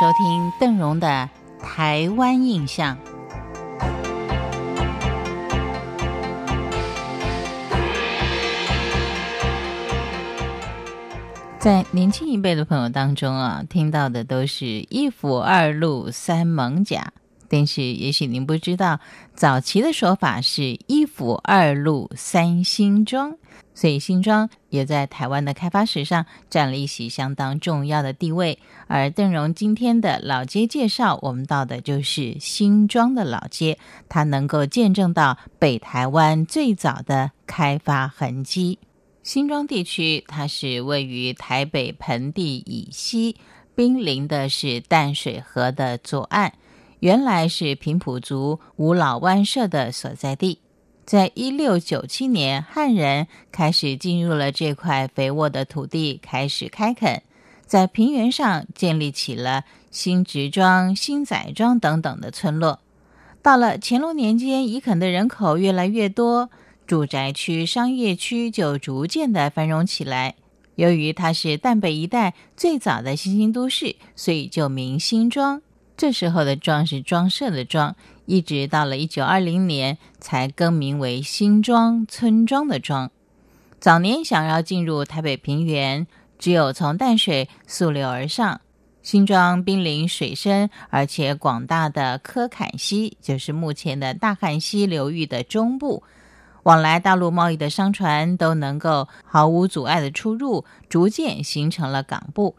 收听邓荣的《台湾印象》。在年轻一辈的朋友当中啊，听到的都是一府二路三艋甲，但是也许您不知道，早期的说法是一府二路三新庄。所以新庄也在台湾的开发史上占了一席相当重要的地位。而邓荣今天的老街介绍，我们到的就是新庄的老街，它能够见证到北台湾最早的开发痕迹。新庄地区它是位于台北盆地以西，濒临的是淡水河的左岸，原来是平埔族五老湾社的所在地。在一六九七年，汉人开始进入了这块肥沃的土地，开始开垦，在平原上建立起了新植庄、新仔庄等等的村落。到了乾隆年间，移垦的人口越来越多，住宅区、商业区就逐渐的繁荣起来。由于它是淡北一带最早的新兴都市，所以就名新庄。这时候的“庄”是装设的“庄”。一直到了一九二零年，才更名为新庄村庄的庄。早年想要进入台北平原，只有从淡水溯流而上。新庄濒临水深而且广大的科坎溪，就是目前的大汉溪流域的中部，往来大陆贸易的商船都能够毫无阻碍的出入，逐渐形成了港部。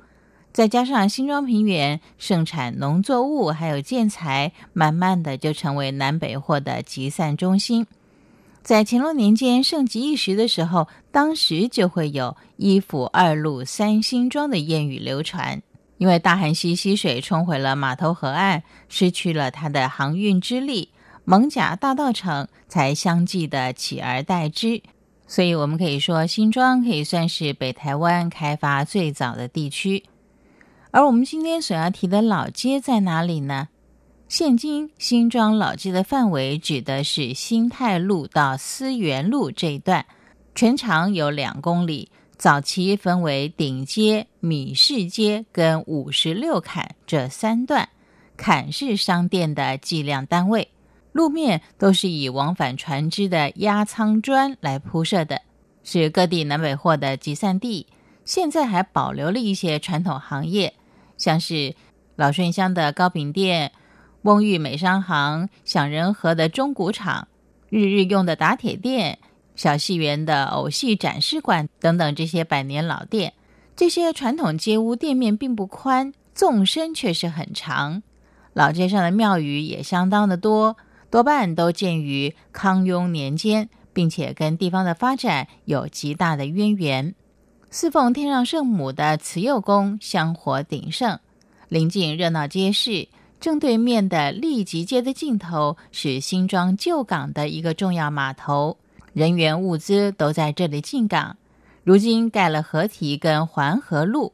再加上新庄平原盛产农作物，还有建材，慢慢的就成为南北货的集散中心。在乾隆年间盛极一时的时候，当时就会有一府二路三新庄的谚语流传。因为大汉溪溪水冲毁了码头河岸，失去了它的航运之力，蒙甲大道城才相继的取而代之。所以，我们可以说新庄可以算是北台湾开发最早的地区。而我们今天所要提的老街在哪里呢？现今新庄老街的范围指的是新泰路到思源路这一段，全长有两公里。早期分为顶街、米市街跟五十六坎这三段，坎是商店的计量单位。路面都是以往返船只的压舱砖来铺设的，是各地南北货的集散地。现在还保留了一些传统行业。像是老顺乡的糕饼店、翁玉美商行、享仁和的中古厂、日日用的打铁店、小戏园的偶戏展示馆等等这些百年老店，这些传统街屋店面并不宽，纵深却是很长。老街上的庙宇也相当的多，多半都建于康雍年间，并且跟地方的发展有极大的渊源。侍奉天上圣母的慈幼宫香火鼎盛，临近热闹街市。正对面的立吉街的尽头是新庄旧港的一个重要码头，人员物资都在这里进港。如今盖了河堤跟环河路，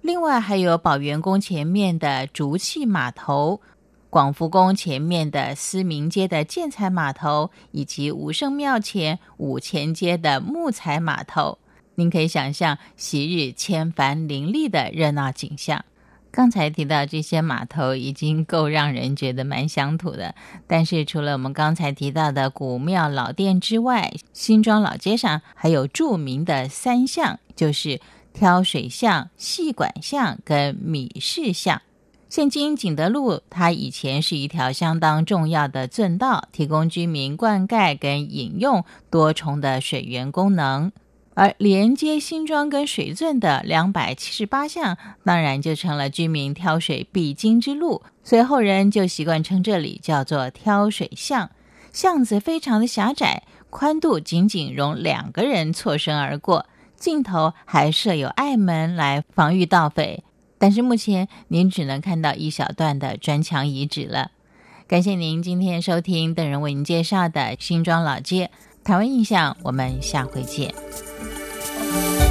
另外还有宝元宫前面的竹器码头，广福宫前面的思明街的建材码头，以及武圣庙前五前街的木材码头。您可以想象昔日千帆林立的热闹景象。刚才提到这些码头已经够让人觉得蛮乡土的，但是除了我们刚才提到的古庙老店之外，新庄老街上还有著名的三巷，就是挑水巷、细管巷跟米市巷。现今景德路，它以前是一条相当重要的圳道，提供居民灌溉跟饮用多重的水源功能。而连接新庄跟水圳的两百七十八巷，当然就成了居民挑水必经之路，所以后人就习惯称这里叫做挑水巷。巷子非常的狭窄，宽度仅仅容两个人错身而过，尽头还设有隘门来防御盗匪。但是目前您只能看到一小段的砖墙遗址了。感谢您今天收听邓人为您介绍的新庄老街台湾印象，我们下回见。Thank you.